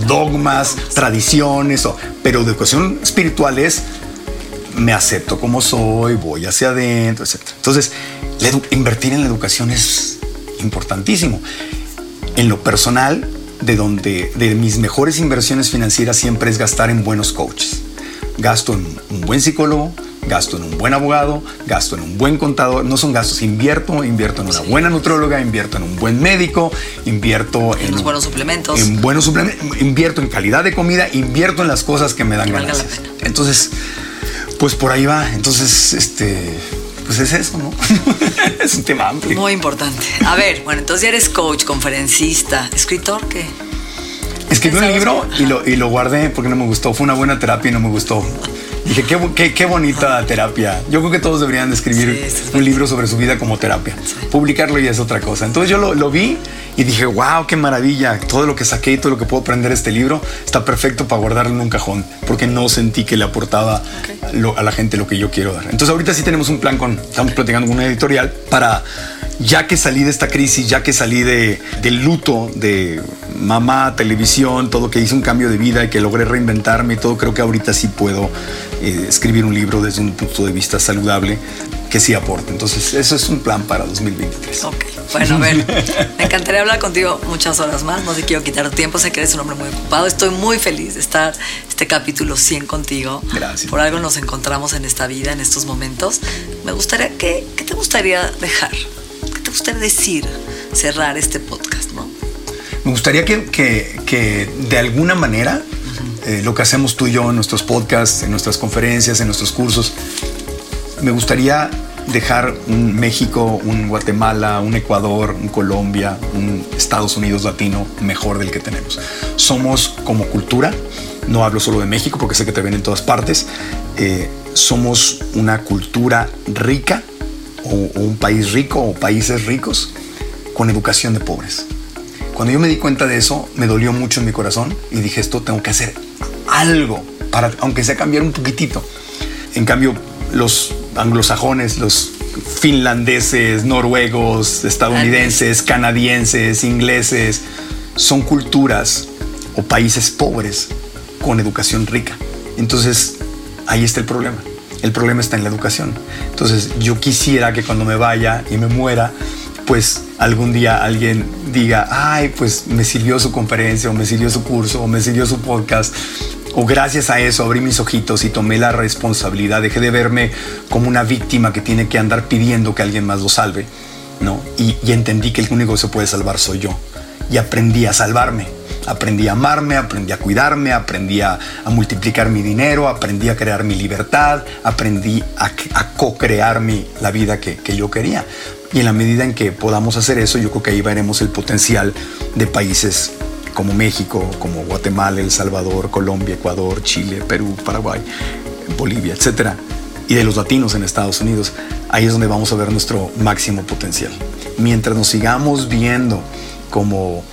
Speaker 3: dogmas, tradiciones, pero educación espiritual es me acepto como soy, voy hacia adentro, etc. Entonces, invertir en la educación es importantísimo. En lo personal, de donde de mis mejores inversiones financieras siempre es gastar en buenos coaches. Gasto en un buen psicólogo, gasto en un buen abogado, gasto en un buen contador, no son gastos, invierto, invierto en una buena nutróloga, invierto en un buen médico, invierto en,
Speaker 2: en buenos suplementos.
Speaker 3: En buenos suplementos, invierto en calidad de comida, invierto en las cosas que me dan ganas. Entonces, pues por ahí va. Entonces, este, pues es eso, ¿no? es un tema amplio.
Speaker 2: Muy importante. A ver, bueno, entonces ya eres coach, conferencista, escritor, ¿qué?
Speaker 3: Escribí un libro y lo, y lo guardé porque no me gustó. Fue una buena terapia y no me gustó. Dije, qué, qué, bonita terapia. Yo creo que todos deberían de escribir un libro sobre su vida como terapia. Publicarlo ya es otra cosa. Entonces yo lo, lo, vi y dije, wow, qué maravilla. Todo lo que saqué y todo lo que puedo aprender de este libro está perfecto para guardarlo en un cajón, porque no sentí que le aportaba a la gente lo que yo quiero dar. Entonces ahorita sí tenemos un plan con, estamos platicando con una editorial para ya que salí de esta crisis, ya que salí de, del luto de mamá, televisión, todo que hice un cambio de vida y que logré reinventarme y todo, creo que ahorita sí puedo eh, escribir un libro desde un punto de vista saludable que sí aporte. Entonces, eso es un plan para 2023.
Speaker 2: Ok, bueno, a ver, me encantaría hablar contigo muchas horas más, no te quiero quitar tiempo, sé que eres un hombre muy ocupado, estoy muy feliz de estar este capítulo 100 contigo.
Speaker 3: Gracias.
Speaker 2: Por algo nos encontramos en esta vida, en estos momentos. Me gustaría, ¿qué, qué te gustaría dejar? Usted decir cerrar este podcast, no?
Speaker 3: Me gustaría que, que, de alguna manera eh, lo que hacemos tú y yo en nuestros podcasts, en nuestras conferencias, en nuestros cursos, me gustaría dejar un México, un Guatemala, un Ecuador, un Colombia, un Estados Unidos latino mejor del que tenemos. Somos como cultura, no hablo solo de México porque sé que te ven en todas partes, eh, somos una cultura rica o, un país rico o países ricos con educación de pobres. Cuando yo me di cuenta de eso, me dolió mucho en mi corazón y dije, esto tengo que hacer algo, para, aunque sea cambiar un poquitito. En cambio, los anglosajones, los finlandeses, noruegos, estadounidenses, canadienses, ingleses, son culturas o países pobres con educación rica. Entonces, ahí está el problema. El problema está en la educación. Entonces yo quisiera que cuando me vaya y me muera, pues algún día alguien diga, ay, pues me sirvió su conferencia o me sirvió su curso o me sirvió su podcast. O gracias a eso abrí mis ojitos y tomé la responsabilidad, dejé de verme como una víctima que tiene que andar pidiendo que alguien más lo salve, ¿no? Y, y entendí que el único que se puede salvar soy yo. Y aprendí a salvarme Aprendí a amarme, aprendí a cuidarme, aprendí a, multiplicar mi dinero, aprendí a crear mi libertad, aprendí a, co-crear la vida que, yo quería. Y en la medida en que podamos hacer eso, yo creo que ahí veremos el potencial de países como México, como Guatemala, El Salvador, Colombia, Ecuador, Chile, Perú, Paraguay, Bolivia, etc. Y de los latinos en Estados Unidos. Ahí es donde vamos a ver nuestro máximo potencial. Mientras nos sigamos viendo como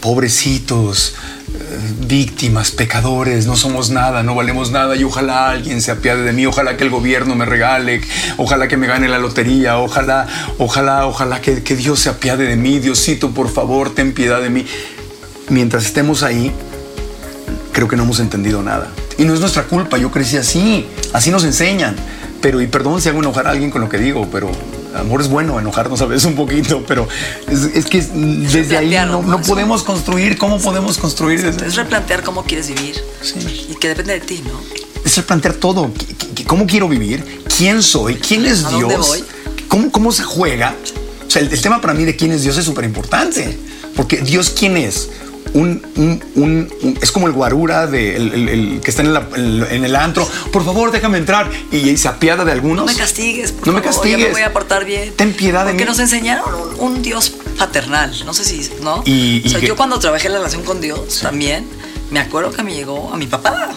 Speaker 3: pobrecitos, eh, víctimas, pecadores, no somos nada, no valemos nada y ojalá alguien se apiade de mí, ojalá que el gobierno me regale, ojalá que me gane la lotería, ojalá, ojalá, ojalá que, que Dios se apiade de mí, Diosito, por favor, ten piedad de mí. Mientras estemos ahí, creo que no hemos entendido nada. Y no es nuestra culpa, yo crecí así, así nos enseñan. Pero, y perdón si hago enojar a alguien con lo que digo, pero amor es bueno, enojarnos a veces un poquito, pero es, que desde ahí no, podemos construir. ¿Cómo podemos construir?
Speaker 2: Es replantear cómo quieres vivir. Y que depende de ti, ¿no?
Speaker 3: Es replantear todo. ¿Cómo quiero vivir? ¿Quién soy? ¿Quién es
Speaker 2: ¿A
Speaker 3: Dios?
Speaker 2: Dónde voy?
Speaker 3: ¿Cómo, ¿Cómo se juega? O sea, el, tema para mí de quién es Dios es súper importante. Porque Dios, ¿quién es? Un, un- un- un- es como el guarura de el, el- el que está en, la- en- el antro. Por favor, déjame entrar. Y, se apiada de algunos.
Speaker 2: No me castigues, por
Speaker 3: No me castigues.
Speaker 2: Ya me voy a portar bien.
Speaker 3: Ten piedad de
Speaker 2: Porque
Speaker 3: mí.
Speaker 2: nos enseñaron un, Dios paternal. No sé si, ¿no?
Speaker 3: Y-
Speaker 2: o sea,
Speaker 3: y que-
Speaker 2: yo cuando trabajé en la relación con Dios también, me acuerdo que me llegó a mi papá.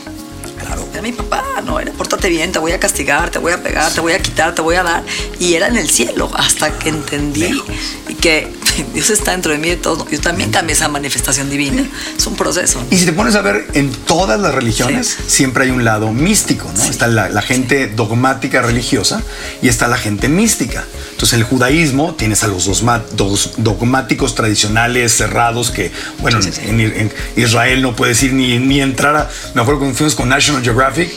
Speaker 2: Claro. Era mi papá, no, era pórtate bien, te voy a castigar, te voy a pegar, te voy a quitar, te voy a dar. Y era en el cielo, hasta que entendí y que Dios está dentro de mí de todo. Yo también cambié esa manifestación divina. Es un proceso.
Speaker 3: Y si te pones a ver en todas las religiones,
Speaker 2: Sí.
Speaker 3: siempre hay un lado místico, ¿no? Está la, la gente dogmática religiosa y está la gente mística. Entonces, en el judaísmo tienes a los dos- dogmáticos tradicionales cerrados que, bueno,
Speaker 2: Sí, sí, sí.
Speaker 3: En, en Israel no puedes ir ni, ni entrar a. Me acuerdo cuando fuimos con National Geographic.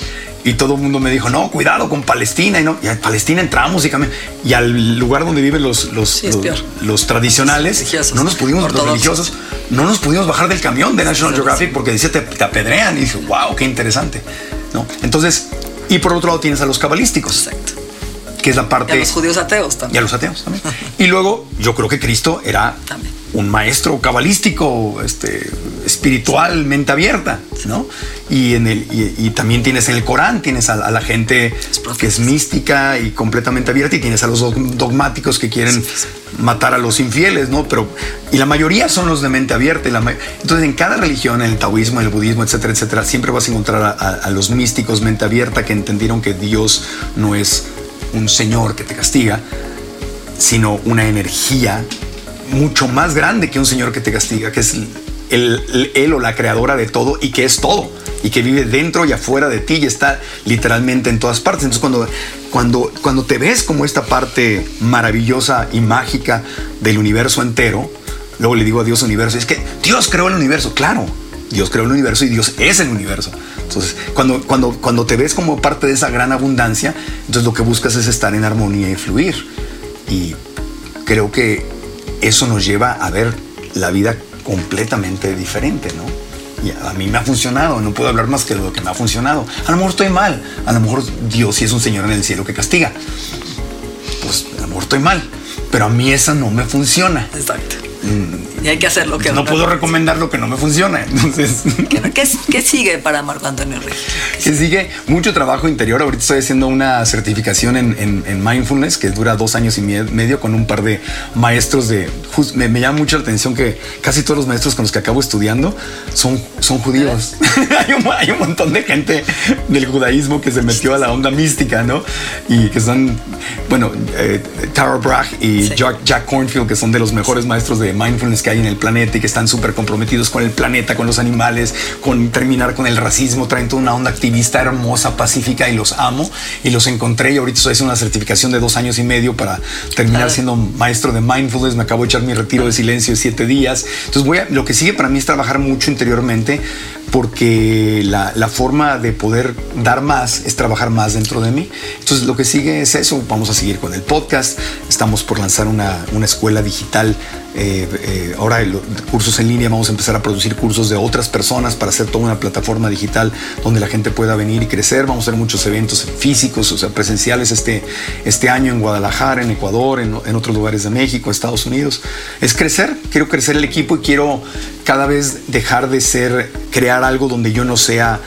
Speaker 3: Y todo el mundo me dijo, no, cuidado con Palestina. Y, no, y a Palestina entramos y cambiamos. Y al lugar donde viven los, los,
Speaker 2: Sí,
Speaker 3: los, los tradicionales,
Speaker 2: Religiosos.
Speaker 3: no nos pudimos, los religiosos, no nos pudimos bajar del camión de National Geographic porque decía te, te apedrean. Y dije, wow, qué interesante. ¿no? Entonces, y por otro lado tienes a los cabalísticos,
Speaker 2: Exacto.
Speaker 3: que es la
Speaker 2: Y
Speaker 3: parte.
Speaker 2: a los judíos ateos
Speaker 3: y a
Speaker 2: también.
Speaker 3: los ateos también. Y luego, yo creo que Cristo era
Speaker 2: También.
Speaker 3: Un maestro cabalístico, este, espiritual, mente abierta, ¿no? Y, en el, y, y también tienes en el Corán, tienes a, a la gente que es mística y completamente abierta, y tienes a los dog- dogmáticos que quieren matar a los infieles, ¿no? Pero, y la mayoría son los de mente abierta. y la ma- entonces, en cada religión, en el taoísmo, en el budismo, etcétera, etcétera, siempre vas a encontrar a, a- a los místicos mente abierta que entendieron que Dios no es un señor que te castiga, sino una energía mucho más grande que un señor que te castiga, que es él o la creadora de todo y que es todo y que vive dentro y afuera de ti y está literalmente en todas partes. Entonces cuando, cuando, cuando te ves como esta parte maravillosa y mágica del universo entero, luego le digo a Dios universo, es que Dios creó el universo, claro. Dios creó el universo y Dios es el universo. Entonces, cuando, cuando, cuando te ves como parte de esa gran abundancia, entonces lo que buscas es estar en armonía y fluir. Y creo que eso nos lleva a ver la vida completamente diferente, ¿no? Y a mí me ha funcionado, no puedo hablar más que de lo que me ha funcionado. A lo mejor estoy mal, a lo mejor Dios sí es un Señor en el cielo que castiga. Pues a lo mejor estoy mal, pero a mí esa no me funciona.
Speaker 2: Exacto. Y hay que hacer lo que
Speaker 3: No puedo recomendar lo que no me funciona. Entonces,
Speaker 2: ¿Qué, qué, qué sigue para Marco Antonio Rey?
Speaker 3: que sigue mucho trabajo interior. Ahorita estoy haciendo una certificación en, en- en mindfulness que dura dos años y medio con un par de maestros de... me, me llama mucho la atención que casi todos los maestros con los que acabo estudiando son, son judíos. hay, un, hay un montón de gente del judaísmo que se metió a la onda mística, ¿no? Y que son, bueno, eh, Tara Brach y
Speaker 2: Sí.
Speaker 3: Jack, Jack Cornfield, que son de los mejores maestros de mindfulness que hay en el planeta y que están súper comprometidos con el planeta, con los animales, con terminar con el racismo, traen toda una onda activista hermosa, pacífica y los amo. Y los encontré y ahorita estoy haciendo una certificación de dos años y medio para terminar siendo maestro de mindfulness. Me acabo de echar mi retiro de silencio de siete días. Entonces voy a, lo que sigue para mí es trabajar mucho interiormente porque la, la forma de poder dar más es trabajar más dentro de mí. Entonces lo que sigue es eso. Vamos a seguir con el podcast. Estamos por lanzar una, una escuela digital. Eh, eh, ahora cursos en línea. Vamos a empezar a producir cursos de otras personas para hacer toda una plataforma digital donde la gente pueda venir y crecer. Vamos a hacer muchos eventos físicos, o sea, presenciales este, este año en Guadalajara, en Ecuador, en, en otros lugares de México, Estados Unidos. Es crecer. Quiero crecer el equipo y quiero cada vez dejar de ser, crear algo donde yo no sea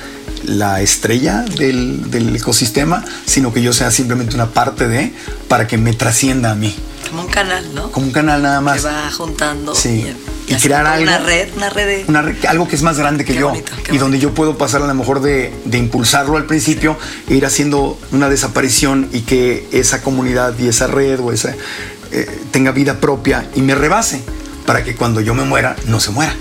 Speaker 3: la estrella del, del ecosistema, sino que yo sea simplemente una parte de, para que me trascienda a mí.
Speaker 2: Como un canal, ¿no?
Speaker 3: Como un canal nada más.
Speaker 2: Que va juntando.
Speaker 3: Sí. Y crear
Speaker 2: como Una
Speaker 3: algo-
Speaker 2: red, una red de...
Speaker 3: Una re- algo que es más grande que
Speaker 2: Qué
Speaker 3: yo
Speaker 2: bonito,
Speaker 3: y donde yo puedo pasar a lo mejor de, de impulsarlo al principio e ir haciendo una desaparición y que esa comunidad y esa red o esa eh, tenga vida propia y me rebase para que cuando yo me muera no se muera.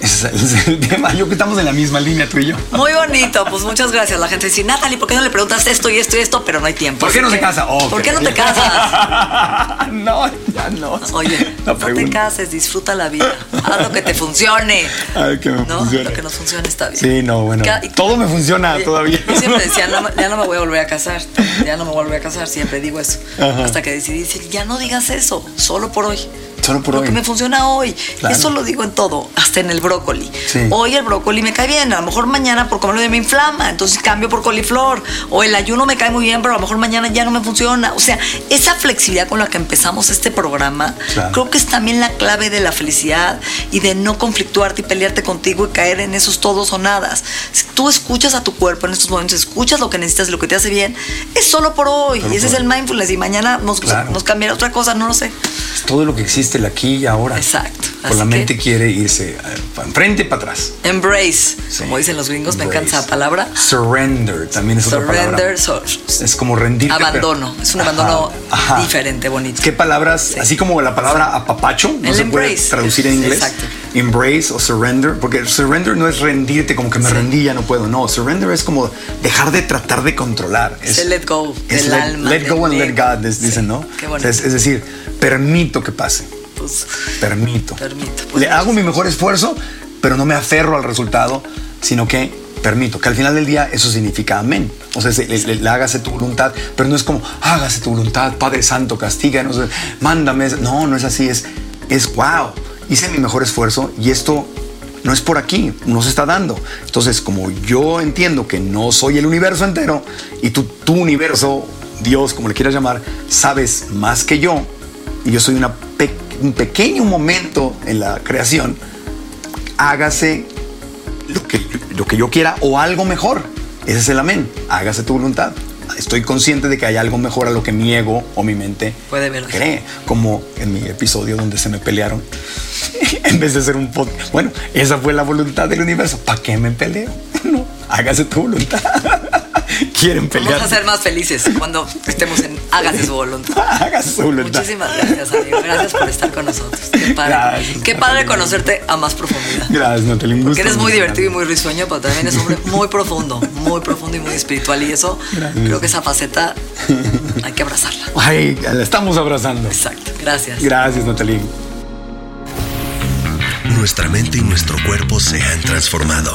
Speaker 3: Ese es el, tema. Yo que estamos en la misma línea tú y yo.
Speaker 2: Muy bonito, pues muchas gracias. La gente dice, Natalie, ¿por qué no le preguntas esto y esto y esto? Pero no hay tiempo.
Speaker 3: ¿Por qué no se
Speaker 2: que,
Speaker 3: casa? Oh,
Speaker 2: ¿Por qué no te casas?
Speaker 3: no, ya no.
Speaker 2: Oye, no te cases, disfruta la vida. Haz lo que te funcione.
Speaker 3: Ay, que me
Speaker 2: ¿No?
Speaker 3: funcione.
Speaker 2: Lo que nos funcione está bien.
Speaker 3: Sí, no, bueno.
Speaker 2: Y-
Speaker 3: Todo me funciona
Speaker 2: Oye,
Speaker 3: todavía.
Speaker 2: Yo siempre decía, no, ya no me voy a volver a casar. Ya no me voy a volver a casar. Siempre digo eso.
Speaker 3: Ajá.
Speaker 2: Hasta que decidí decir, ya no digas eso. Solo por hoy.
Speaker 3: Solo por
Speaker 2: lo
Speaker 3: hoy.
Speaker 2: que me funciona hoy.
Speaker 3: Claro.
Speaker 2: Eso lo digo en todo, hasta en el brócoli.
Speaker 3: Sí.
Speaker 2: Hoy el brócoli me cae bien, a lo mejor mañana por comerlo me inflama, entonces cambio por coliflor. O el ayuno me cae muy bien, pero a lo mejor mañana ya no me funciona. O sea, esa flexibilidad con la que empezamos este programa,
Speaker 3: Claro.
Speaker 2: creo que es también la clave de la felicidad y de no conflictuarte y pelearte contigo y caer en esos todos o nadas. Si tú escuchas a tu cuerpo en estos momentos, escuchas lo que necesitas y lo que te hace bien, es solo por hoy.
Speaker 3: Solo
Speaker 2: y ese
Speaker 3: por
Speaker 2: es el mindfulness. Y mañana nos,
Speaker 3: Claro.
Speaker 2: nos cambiará otra cosa, no lo sé.
Speaker 3: Todo lo que existe el aquí y ahora.
Speaker 2: Exacto.
Speaker 3: Por la mente quiere irse eh, para enfrente y para atrás.
Speaker 2: Embrace,
Speaker 3: Sí.
Speaker 2: como dicen los gringos, me encanta
Speaker 3: Embrace.
Speaker 2: esa palabra.
Speaker 3: Surrender también es otra
Speaker 2: Surrender,
Speaker 3: palabra.
Speaker 2: so-
Speaker 3: Es como rendirte. pero-
Speaker 2: abandono. Es un
Speaker 3: Ajá,
Speaker 2: abandono
Speaker 3: ajá.
Speaker 2: diferente, bonito.
Speaker 3: ¿Qué palabras? Así como la palabra apapacho, no
Speaker 2: El
Speaker 3: se puede
Speaker 2: embrace.
Speaker 3: traducir en inglés.
Speaker 2: Exacto.
Speaker 3: Embrace o surrender, porque surrender no es rendirte como que me
Speaker 2: Sí.
Speaker 3: rendí, ya no puedo. No, surrender es como dejar de tratar de controlar.
Speaker 2: Es el let go
Speaker 3: es
Speaker 2: del
Speaker 3: let,
Speaker 2: alma,
Speaker 3: Let go and let. God,
Speaker 2: Sí,
Speaker 3: dicen, ¿no?
Speaker 2: qué
Speaker 3: O
Speaker 2: bonito.
Speaker 3: sea, es, es decir, permito que pase. Permito.
Speaker 2: Permito. Pues,
Speaker 3: Le hago mi mejor esfuerzo, pero no me aferro al resultado, sino que permito. Que al final del día eso significa amén. O sea, se- le, le- le hágase tu voluntad, pero no es como hágase tu voluntad, Padre Santo, castiga, no sé, mándame. No, no es así. Es, es wow. Hice mi mejor esfuerzo y esto no es por aquí, no se está dando. Entonces, como yo entiendo que no soy el universo entero y tú, tu universo, Dios, como le quieras llamar, sabes más que yo, y yo soy una pe- un pequeño momento en la creación, hágase lo que, lo que yo quiera o algo mejor. Ese es el amén. Hágase tu voluntad. Estoy consciente de que hay algo mejor a lo que mi ego o mi mente
Speaker 2: Puede ver.
Speaker 3: cree. Como en mi episodio donde se me pelearon. en vez de ser un podcast. Bueno, esa fue la voluntad del universo. ¿Para qué me peleo? No, hágase tu voluntad. Quieren pelear.
Speaker 2: Vamos a ser más felices cuando estemos en Hágase su voluntad.
Speaker 3: Hágase su voluntad.
Speaker 2: Muchísimas gracias, amigo. Gracias por estar con nosotros. Qué padre.
Speaker 3: Gracias,
Speaker 2: Qué padre conocerte a más profundidad.
Speaker 3: Gracias, Natalia. un
Speaker 2: Porque
Speaker 3: gusto
Speaker 2: eres muy divertido y muy risueño, pero también es un hombre muy profundo, muy profundo y muy espiritual. Y eso, creo que esa faceta hay que abrazarla.
Speaker 3: Ay, la estamos abrazando.
Speaker 2: Exacto. Gracias.
Speaker 3: Gracias, Natalie.
Speaker 1: Nuestra mente y nuestro cuerpo se han transformado.